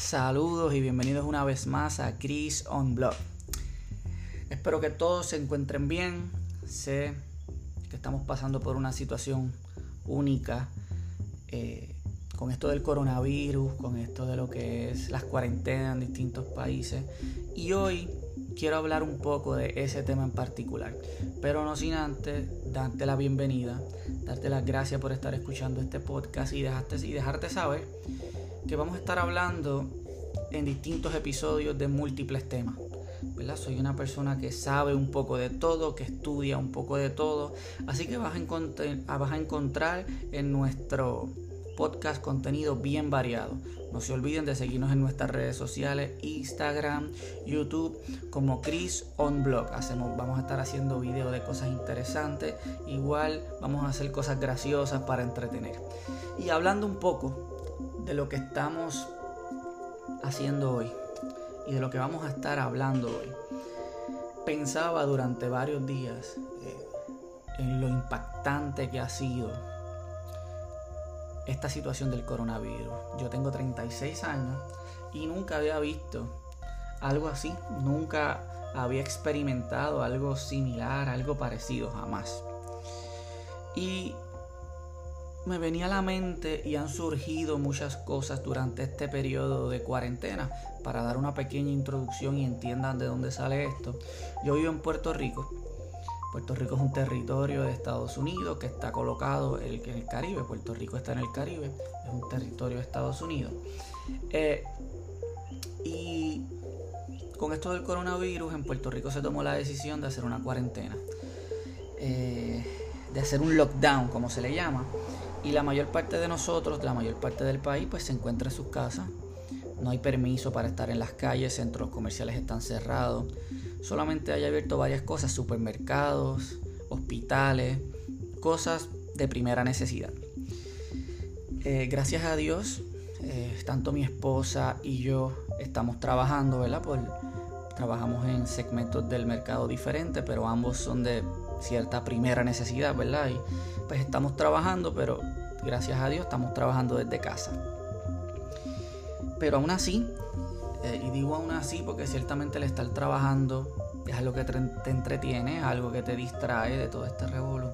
Saludos y bienvenidos una vez más a Chris on Blog. Espero que todos se encuentren bien. Sé que estamos pasando por una situación única eh, con esto del coronavirus, con esto de lo que es las cuarentenas en distintos países. Y hoy quiero hablar un poco de ese tema en particular. Pero no sin antes darte la bienvenida, darte las gracias por estar escuchando este podcast y, dejarte, y dejarte saber que vamos a estar hablando en distintos episodios de múltiples temas. ¿verdad? Soy una persona que sabe un poco de todo, que estudia un poco de todo, así que vas a, encontrar, vas a encontrar en nuestro podcast contenido bien variado. No se olviden de seguirnos en nuestras redes sociales, Instagram, YouTube, como Chris on Blog. Hacemos, vamos a estar haciendo videos de cosas interesantes. Igual vamos a hacer cosas graciosas para entretener. Y hablando un poco de lo que estamos haciendo hoy y de lo que vamos a estar hablando hoy. Pensaba durante varios días eh, en lo impactante que ha sido esta situación del coronavirus. Yo tengo 36 años y nunca había visto algo así, nunca había experimentado algo similar, algo parecido, jamás. Y me venía a la mente y han surgido muchas cosas durante este periodo de cuarentena. Para dar una pequeña introducción y entiendan de dónde sale esto, yo vivo en Puerto Rico. Puerto Rico es un territorio de Estados Unidos que está colocado en el Caribe. Puerto Rico está en el Caribe, es un territorio de Estados Unidos. Eh, y con esto del coronavirus, en Puerto Rico se tomó la decisión de hacer una cuarentena. Eh, de hacer un lockdown, como se le llama. Y la mayor parte de nosotros, la mayor parte del país, pues se encuentra en sus casas. No hay permiso para estar en las calles, centros comerciales están cerrados. Solamente hay abierto varias cosas, supermercados, hospitales, cosas de primera necesidad. Eh, gracias a Dios, eh, tanto mi esposa y yo estamos trabajando, ¿verdad? trabajamos en segmentos del mercado diferentes, pero ambos son de cierta primera necesidad, ¿verdad? Y pues estamos trabajando, pero gracias a Dios estamos trabajando desde casa. Pero aún así, eh, y digo aún así porque ciertamente el estar trabajando es algo que te entretiene, es algo que te distrae de todo este revuelo.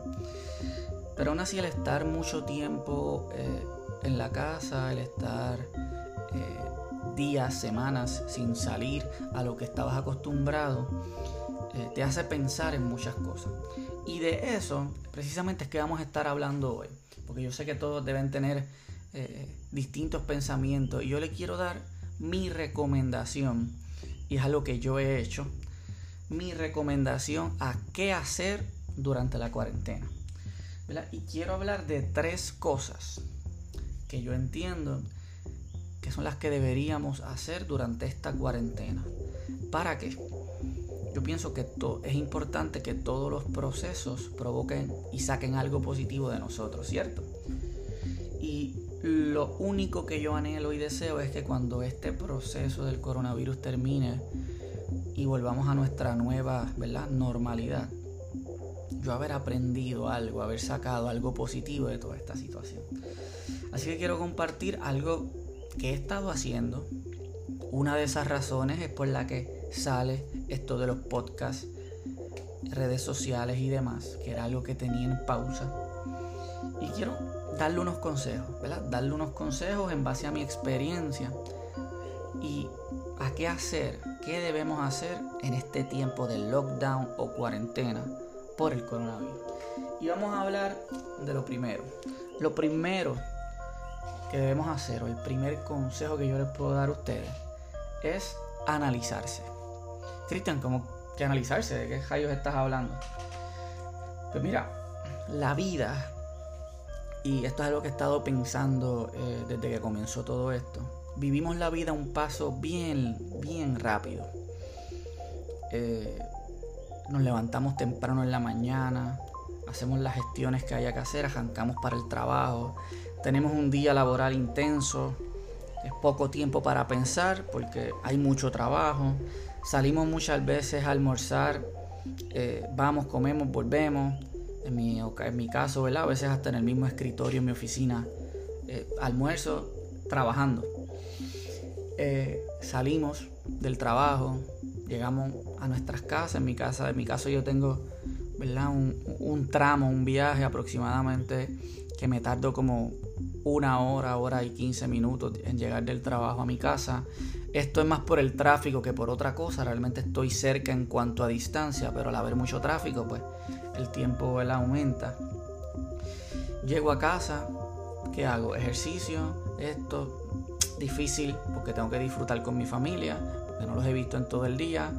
Pero aún así el estar mucho tiempo eh, en la casa, el estar eh, días, semanas sin salir a lo que estabas acostumbrado, te hace pensar en muchas cosas. Y de eso precisamente es que vamos a estar hablando hoy. Porque yo sé que todos deben tener eh, distintos pensamientos. Y yo le quiero dar mi recomendación. Y es algo que yo he hecho. Mi recomendación a qué hacer durante la cuarentena. Y quiero hablar de tres cosas que yo entiendo que son las que deberíamos hacer durante esta cuarentena. ¿Para qué? Pienso que es importante que todos los procesos provoquen y saquen algo positivo de nosotros, ¿cierto? Y lo único que yo anhelo y deseo es que cuando este proceso del coronavirus termine y volvamos a nuestra nueva ¿verdad? normalidad, yo haber aprendido algo, haber sacado algo positivo de toda esta situación. Así que quiero compartir algo que he estado haciendo. Una de esas razones es por la que sale esto de los podcasts, redes sociales y demás, que era algo que tenía en pausa. Y quiero darle unos consejos, ¿verdad? Darle unos consejos en base a mi experiencia y a qué hacer, qué debemos hacer en este tiempo de lockdown o cuarentena por el coronavirus. Y vamos a hablar de lo primero. Lo primero que debemos hacer, o el primer consejo que yo les puedo dar a ustedes, es analizarse. Cristian, ¿cómo que analizarse? ¿De qué rayos estás hablando? Pues mira, la vida, y esto es algo que he estado pensando eh, desde que comenzó todo esto, vivimos la vida un paso bien, bien rápido. Eh, nos levantamos temprano en la mañana, hacemos las gestiones que haya que hacer, arrancamos para el trabajo, tenemos un día laboral intenso, es poco tiempo para pensar porque hay mucho trabajo, Salimos muchas veces a almorzar, eh, vamos, comemos, volvemos. En mi, en mi caso, ¿verdad? A veces hasta en el mismo escritorio en mi oficina, eh, almuerzo, trabajando. eh, salimos del trabajo, llegamos a nuestras casas. En mi casa, en mi caso yo tengo ¿verdad? Un, un tramo, un viaje aproximadamente que me tardo como una hora, hora y 15 minutos en llegar del trabajo a mi casa. Esto es más por el tráfico que por otra cosa. Realmente estoy cerca en cuanto a distancia, pero al haber mucho tráfico, pues el tiempo aumenta. Llego a casa, ¿qué hago? Ejercicio, esto, difícil porque tengo que disfrutar con mi familia, porque no los he visto en todo el día.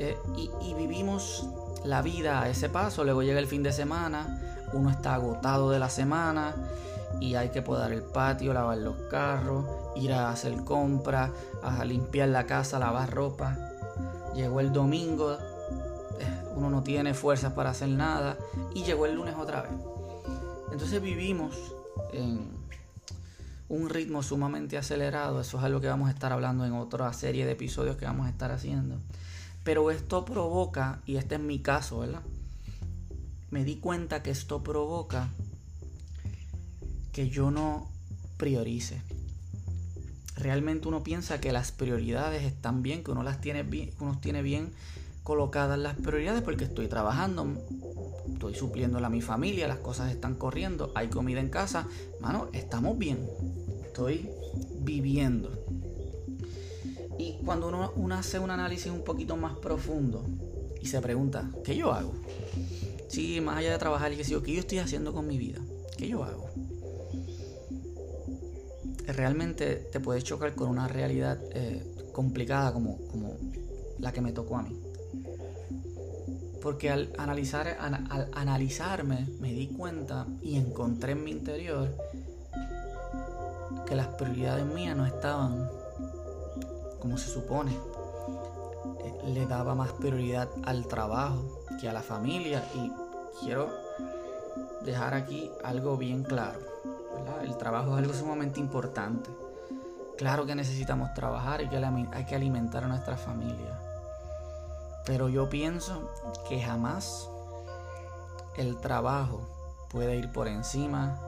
Eh, y, y vivimos la vida a ese paso. Luego llega el fin de semana, uno está agotado de la semana y hay que podar el patio, lavar los carros, ir a hacer compras, a limpiar la casa, lavar ropa. Llegó el domingo, eh, uno no tiene fuerzas para hacer nada y llegó el lunes otra vez. Entonces vivimos en un ritmo sumamente acelerado. Eso es algo que vamos a estar hablando en otra serie de episodios que vamos a estar haciendo. Pero esto provoca, y este es mi caso, ¿verdad? Me di cuenta que esto provoca que yo no priorice. Realmente uno piensa que las prioridades están bien, que uno las tiene bien, uno tiene bien colocadas las prioridades porque estoy trabajando, estoy supliendo a mi familia, las cosas están corriendo, hay comida en casa, mano, estamos bien. Estoy viviendo. Y cuando uno, hace un análisis un poquito más profundo y se pregunta, ¿qué yo hago? Sí, más allá de trabajar y que sigo, ¿qué yo estoy haciendo con mi vida? ¿Qué yo hago? realmente te puedes chocar con una realidad eh, complicada como, como la que me tocó a mí. Porque al, analizar, al analizarme me di cuenta y encontré en mi interior que las prioridades mías no estaban como se supone. Eh, le daba más prioridad al trabajo que a la familia y quiero dejar aquí algo bien claro. El trabajo es algo sumamente importante. Claro que necesitamos trabajar y que hay que alimentar a nuestra familia. Pero yo pienso que jamás el trabajo puede ir por encima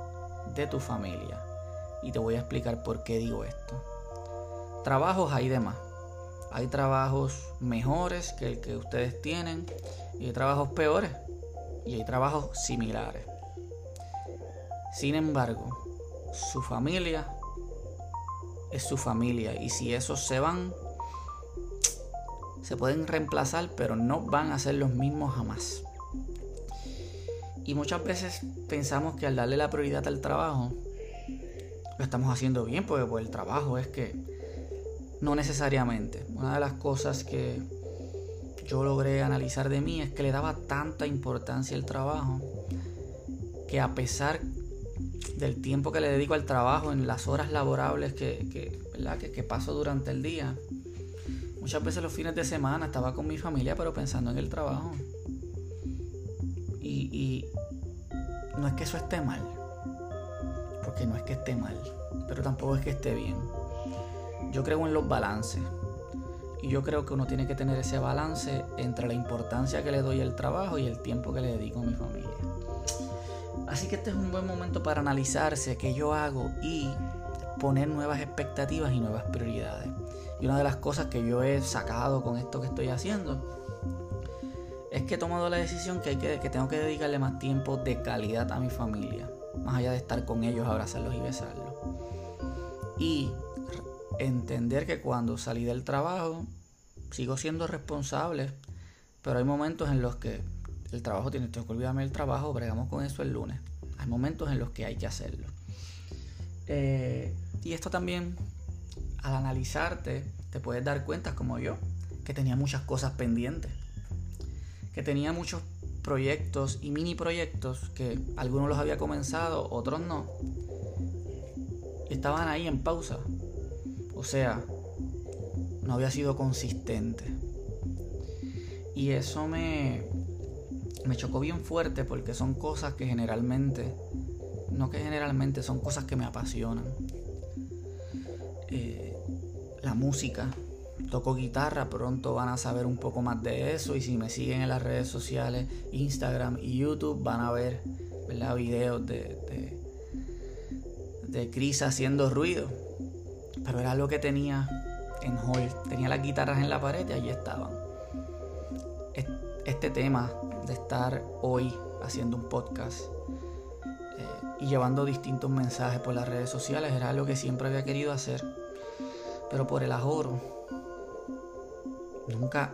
de tu familia. Y te voy a explicar por qué digo esto. Trabajos hay demás. Hay trabajos mejores que el que ustedes tienen y hay trabajos peores y hay trabajos similares. Sin embargo, su familia es su familia y si esos se van, se pueden reemplazar, pero no van a ser los mismos jamás. Y muchas veces pensamos que al darle la prioridad al trabajo, lo estamos haciendo bien, porque pues, el trabajo es que no necesariamente. Una de las cosas que yo logré analizar de mí es que le daba tanta importancia al trabajo que a pesar del tiempo que le dedico al trabajo, en las horas laborables que, que, paso durante el día. Muchas veces los fines de semana estaba con mi familia, pero pensando en el trabajo. Y, y no es que eso esté mal, porque no es que esté mal, pero tampoco es que esté bien. Yo creo en los balances. Y yo creo que uno tiene que tener ese balance entre la importancia que le doy al trabajo y el tiempo que le dedico a mi familia. Así que este es un buen momento para analizarse qué yo hago y poner nuevas expectativas y nuevas prioridades. Y una de las cosas que yo he sacado con esto que estoy haciendo es que he tomado la decisión que, que tengo que dedicarle más tiempo de calidad a mi familia, más allá de estar con ellos, abrazarlos y besarlos. Y entender que cuando salí del trabajo sigo siendo responsable, pero hay momentos en los que el trabajo tiene, que olvidarme el trabajo, bregamos con eso el lunes. Hay momentos en los que hay que hacerlo. Eh, y esto también, al analizarte, te puedes dar cuenta, como yo, que tenía muchas cosas pendientes. Que tenía muchos proyectos y mini proyectos que algunos los había comenzado, otros no. estaban ahí en pausa. O sea, no había sido consistente. Y eso me, me chocó bien fuerte porque son cosas que generalmente, no que generalmente, son cosas que me apasionan. Eh, la música, toco guitarra, pronto van a saber un poco más de eso y si me siguen en las redes sociales, Instagram y YouTube, van a ver ¿verdad? videos de, de, de Chris haciendo ruido. Pero era algo que tenía en hall. Tenía las guitarras en la pared y allí estaban. Este tema de estar hoy haciendo un podcast eh, y llevando distintos mensajes por las redes sociales era algo que siempre había querido hacer, pero por el ahorro nunca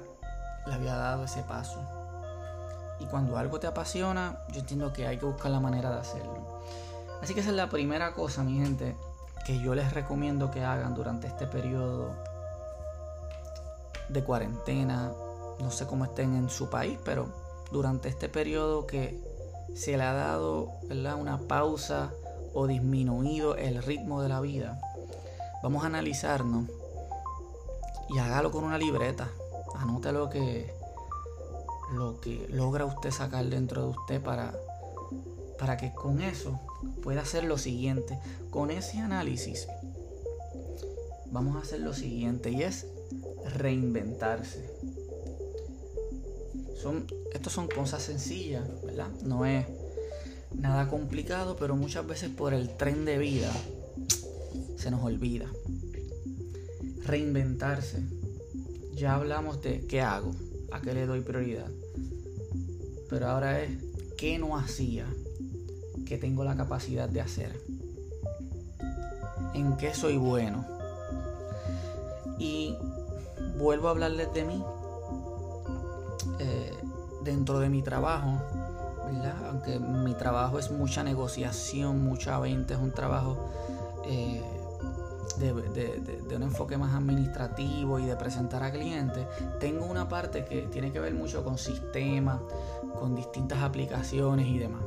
le había dado ese paso. Y cuando algo te apasiona, yo entiendo que hay que buscar la manera de hacerlo. Así que esa es la primera cosa, mi gente, que yo les recomiendo que hagan durante este periodo de cuarentena. No sé cómo estén en su país, pero durante este periodo que se le ha dado una pausa o disminuido el ritmo de la vida, vamos a analizarnos y hágalo con una libreta. Anote lo que, lo que logra usted sacar dentro de usted para, para que con eso pueda hacer lo siguiente. Con ese análisis vamos a hacer lo siguiente y es reinventarse. Son, estos son cosas sencillas, ¿verdad? No es nada complicado, pero muchas veces por el tren de vida se nos olvida. Reinventarse. Ya hablamos de qué hago, a qué le doy prioridad. Pero ahora es qué no hacía, qué tengo la capacidad de hacer. En qué soy bueno. Y vuelvo a hablarles de mí eh, dentro de mi trabajo, Aunque mi trabajo es mucha negociación, mucha venta, es un trabajo eh, de, un enfoque más administrativo y de presentar a clientes, tengo una parte que tiene que ver mucho con sistemas, con distintas aplicaciones y demás.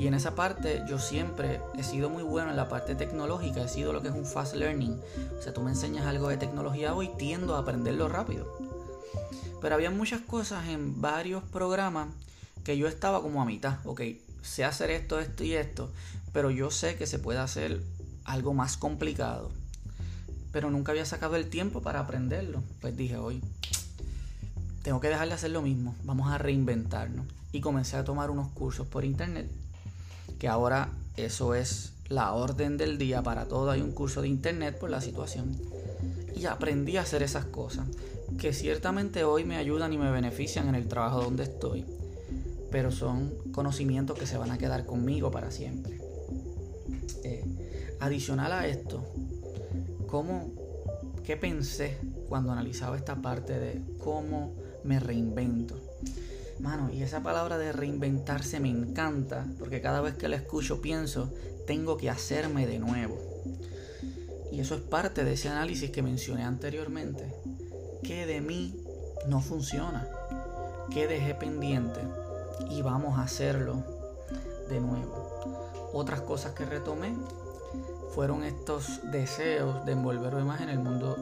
Y en esa parte yo siempre he sido muy bueno en la parte tecnológica, he sido lo que es un fast learning. O sea, tú me enseñas algo de tecnología hoy, tiendo a aprenderlo rápido. Pero había muchas cosas en varios programas que yo estaba como a mitad. Ok, sé hacer esto, esto y esto, pero yo sé que se puede hacer algo más complicado. Pero nunca había sacado el tiempo para aprenderlo. Pues dije, hoy tengo que dejar de hacer lo mismo, vamos a reinventarnos. Y comencé a tomar unos cursos por internet que ahora eso es la orden del día para todo. Hay un curso de internet por la situación. Y aprendí a hacer esas cosas, que ciertamente hoy me ayudan y me benefician en el trabajo donde estoy, pero son conocimientos que se van a quedar conmigo para siempre. Eh, adicional a esto, ¿cómo, ¿qué pensé cuando analizaba esta parte de cómo me reinvento? Mano, y esa palabra de reinventarse me encanta, porque cada vez que la escucho pienso, tengo que hacerme de nuevo. Y eso es parte de ese análisis que mencioné anteriormente. ¿Qué de mí no funciona? ¿Qué dejé pendiente? Y vamos a hacerlo de nuevo. Otras cosas que retomé fueron estos deseos de envolverme más en el mundo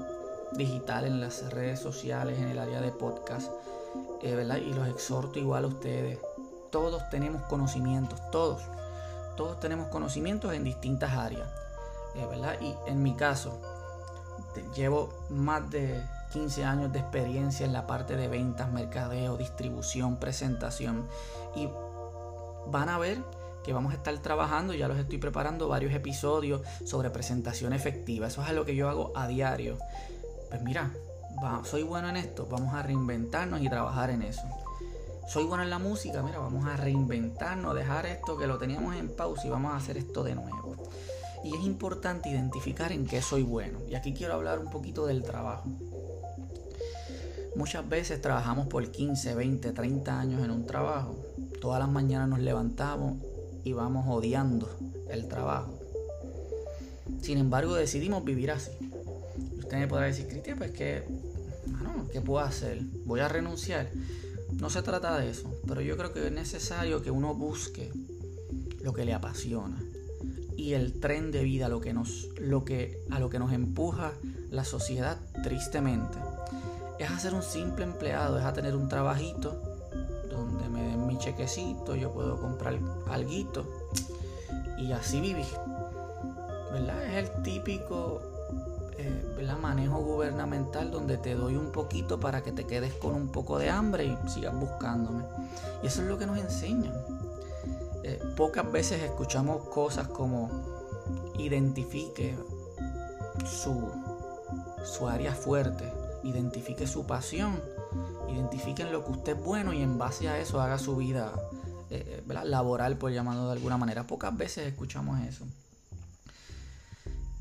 digital, en las redes sociales, en el área de podcast eh, y los exhorto igual a ustedes. Todos tenemos conocimientos, todos. Todos tenemos conocimientos en distintas áreas. Eh, ¿verdad? Y en mi caso, llevo más de 15 años de experiencia en la parte de ventas, mercadeo, distribución, presentación. Y van a ver que vamos a estar trabajando, ya los estoy preparando varios episodios sobre presentación efectiva. Eso es algo que yo hago a diario. Pues mira, soy bueno en esto, vamos a reinventarnos y trabajar en eso. Soy bueno en la música, mira, vamos a reinventarnos, dejar esto que lo teníamos en pausa y vamos a hacer esto de nuevo. Y es importante identificar en qué soy bueno. Y aquí quiero hablar un poquito del trabajo. Muchas veces trabajamos por 15, 20, 30 años en un trabajo. Todas las mañanas nos levantamos y vamos odiando el trabajo. Sin embargo, decidimos vivir así. Usted me podrá decir, Cristian, pues que ¿qué puedo hacer? ¿Voy a renunciar? No se trata de eso, pero yo creo que es necesario que uno busque lo que le apasiona y el tren de vida lo que nos, lo que, a lo que nos empuja la sociedad tristemente es a ser un simple empleado, es a tener un trabajito donde me den mi chequecito, yo puedo comprar algo y así vivir. ¿Verdad? Es el típico eh, manejo gubernamental donde te doy un poquito para que te quedes con un poco de hambre y sigas buscándome. Y eso es lo que nos enseñan. Eh, pocas veces escuchamos cosas como identifique su, su área fuerte, identifique su pasión, identifiquen lo que usted es bueno y en base a eso haga su vida eh, laboral, por llamarlo de alguna manera. Pocas veces escuchamos eso.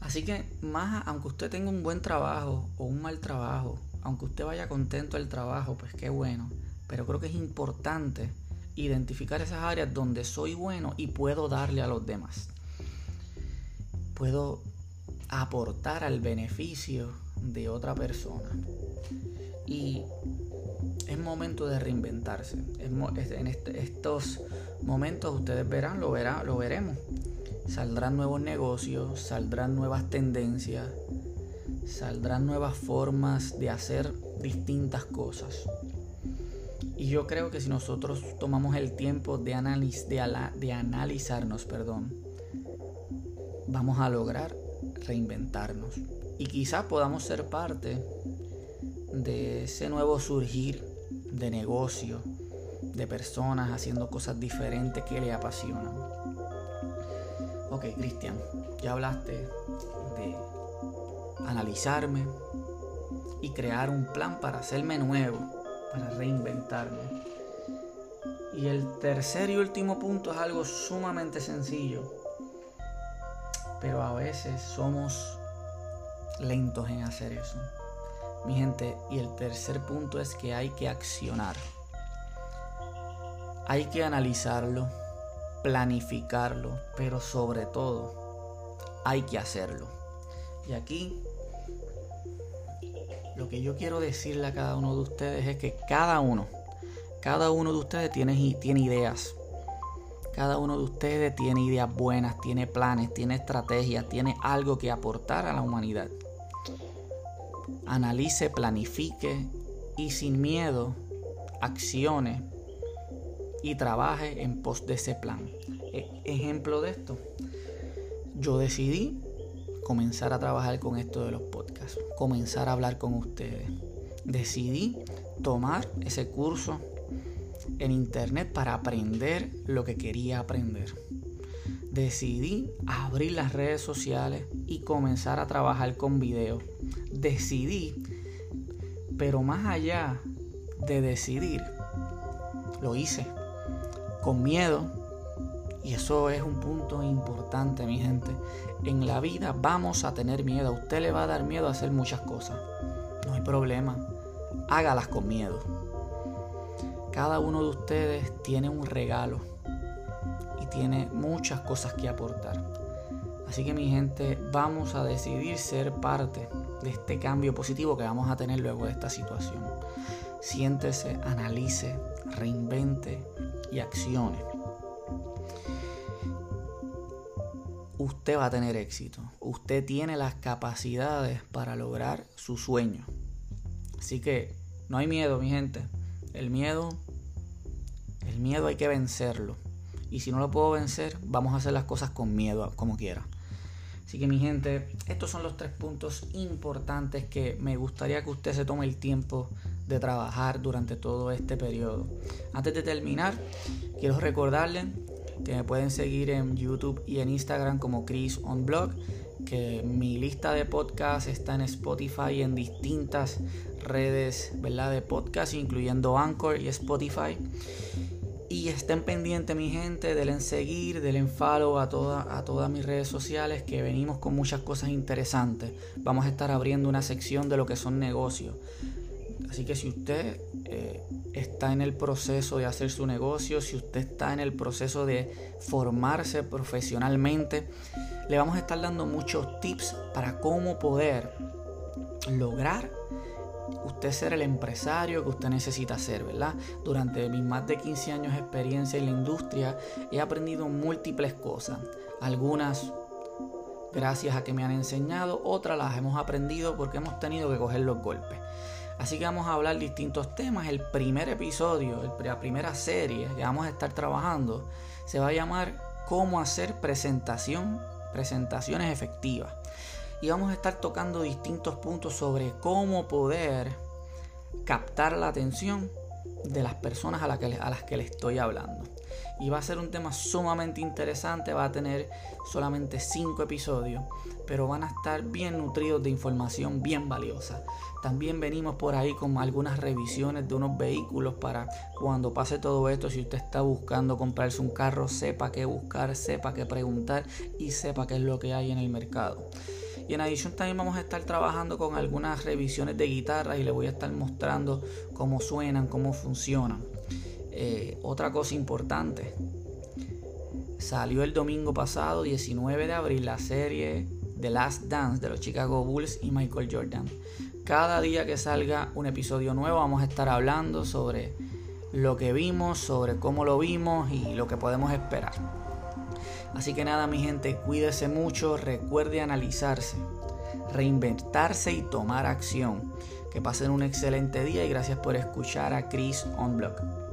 Así que más, aunque usted tenga un buen trabajo o un mal trabajo, aunque usted vaya contento del trabajo, pues qué bueno. Pero creo que es importante identificar esas áreas donde soy bueno y puedo darle a los demás. Puedo aportar al beneficio de otra persona. Y es momento de reinventarse. En este, estos momentos ustedes verán, lo verán, lo veremos. Saldrán nuevos negocios, saldrán nuevas tendencias, saldrán nuevas formas de hacer distintas cosas. Y yo creo que si nosotros tomamos el tiempo de, de, analizarnos, perdón, vamos a lograr reinventarnos. Y quizás podamos ser parte de ese nuevo surgir de negocio, de personas haciendo cosas diferentes que le apasionan. Ok, Cristian, ya hablaste de analizarme y crear un plan para hacerme nuevo, para reinventarme. Y el tercer y último punto es algo sumamente sencillo, pero a veces somos lentos en hacer eso. Mi gente, y el tercer punto es que hay que accionar. Hay que analizarlo, planificarlo, pero sobre todo hay que hacerlo. Y aquí lo que yo quiero decirle a cada uno de ustedes es que cada uno, cada uno de ustedes tiene, ideas. Cada uno de ustedes tiene ideas buenas, tiene planes, tiene estrategias, tiene algo que aportar a la humanidad analice, planifique y sin miedo accione y trabaje en pos de ese plan. E, ejemplo de esto, yo decidí comenzar a trabajar con esto de los podcasts, comenzar a hablar con ustedes. Decidí tomar ese curso en internet para aprender lo que quería aprender. Decidí abrir las redes sociales y comenzar a trabajar con videos decidí, pero más allá de decidir, lo hice con miedo. Y eso es un punto importante, mi gente. En la vida vamos a tener miedo. A usted le va a dar miedo a hacer muchas cosas. No hay problema. Hágalas con miedo. Cada uno de ustedes tiene un regalo y tiene muchas cosas que aportar. Así que mi gente, vamos a decidir ser parte de este cambio positivo que vamos a tener luego de esta situación. Siéntese, analice, reinvente y accione. Usted va a tener éxito. Usted tiene las capacidades para lograr su sueño. Así que no hay miedo, mi gente. El miedo, el miedo hay que vencerlo. Y si no lo puedo vencer, vamos a hacer las cosas con miedo, como quiera. Así que mi gente, estos son los tres puntos importantes que me gustaría que usted se tome el tiempo de trabajar durante todo este periodo. Antes de terminar, quiero recordarles que me pueden seguir en YouTube y en Instagram como Chris on Blog, que mi lista de podcasts está en Spotify y en distintas redes ¿verdad? de podcast, incluyendo Anchor y Spotify. Y estén pendientes, mi gente, del en seguir, del en follow a, a todas mis redes sociales, que venimos con muchas cosas interesantes. Vamos a estar abriendo una sección de lo que son negocios. Así que si usted eh, está en el proceso de hacer su negocio, si usted está en el proceso de formarse profesionalmente, le vamos a estar dando muchos tips para cómo poder lograr usted ser el empresario que usted necesita ser, ¿verdad? Durante mis más de 15 años de experiencia en la industria he aprendido múltiples cosas. Algunas gracias a que me han enseñado, otras las hemos aprendido porque hemos tenido que coger los golpes. Así que vamos a hablar distintos temas. El primer episodio, la primera serie que vamos a estar trabajando se va a llamar Cómo hacer presentación, presentaciones efectivas y vamos a estar tocando distintos puntos sobre cómo poder captar la atención de las personas a, que, a las que le estoy hablando. Y va a ser un tema sumamente interesante, va a tener solamente 5 episodios, pero van a estar bien nutridos de información bien valiosa. También venimos por ahí con algunas revisiones de unos vehículos para cuando pase todo esto, si usted está buscando comprarse un carro, sepa qué buscar, sepa qué preguntar y sepa qué es lo que hay en el mercado. Y en adición también vamos a estar trabajando con algunas revisiones de guitarra y le voy a estar mostrando cómo suenan, cómo funcionan. Eh, otra cosa importante, salió el domingo pasado, 19 de abril, la serie The Last Dance de los Chicago Bulls y Michael Jordan. Cada día que salga un episodio nuevo vamos a estar hablando sobre lo que vimos, sobre cómo lo vimos y lo que podemos esperar. Así que nada, mi gente, cuídese mucho, recuerde analizarse, reinventarse y tomar acción. Que pasen un excelente día y gracias por escuchar a Chris On Block.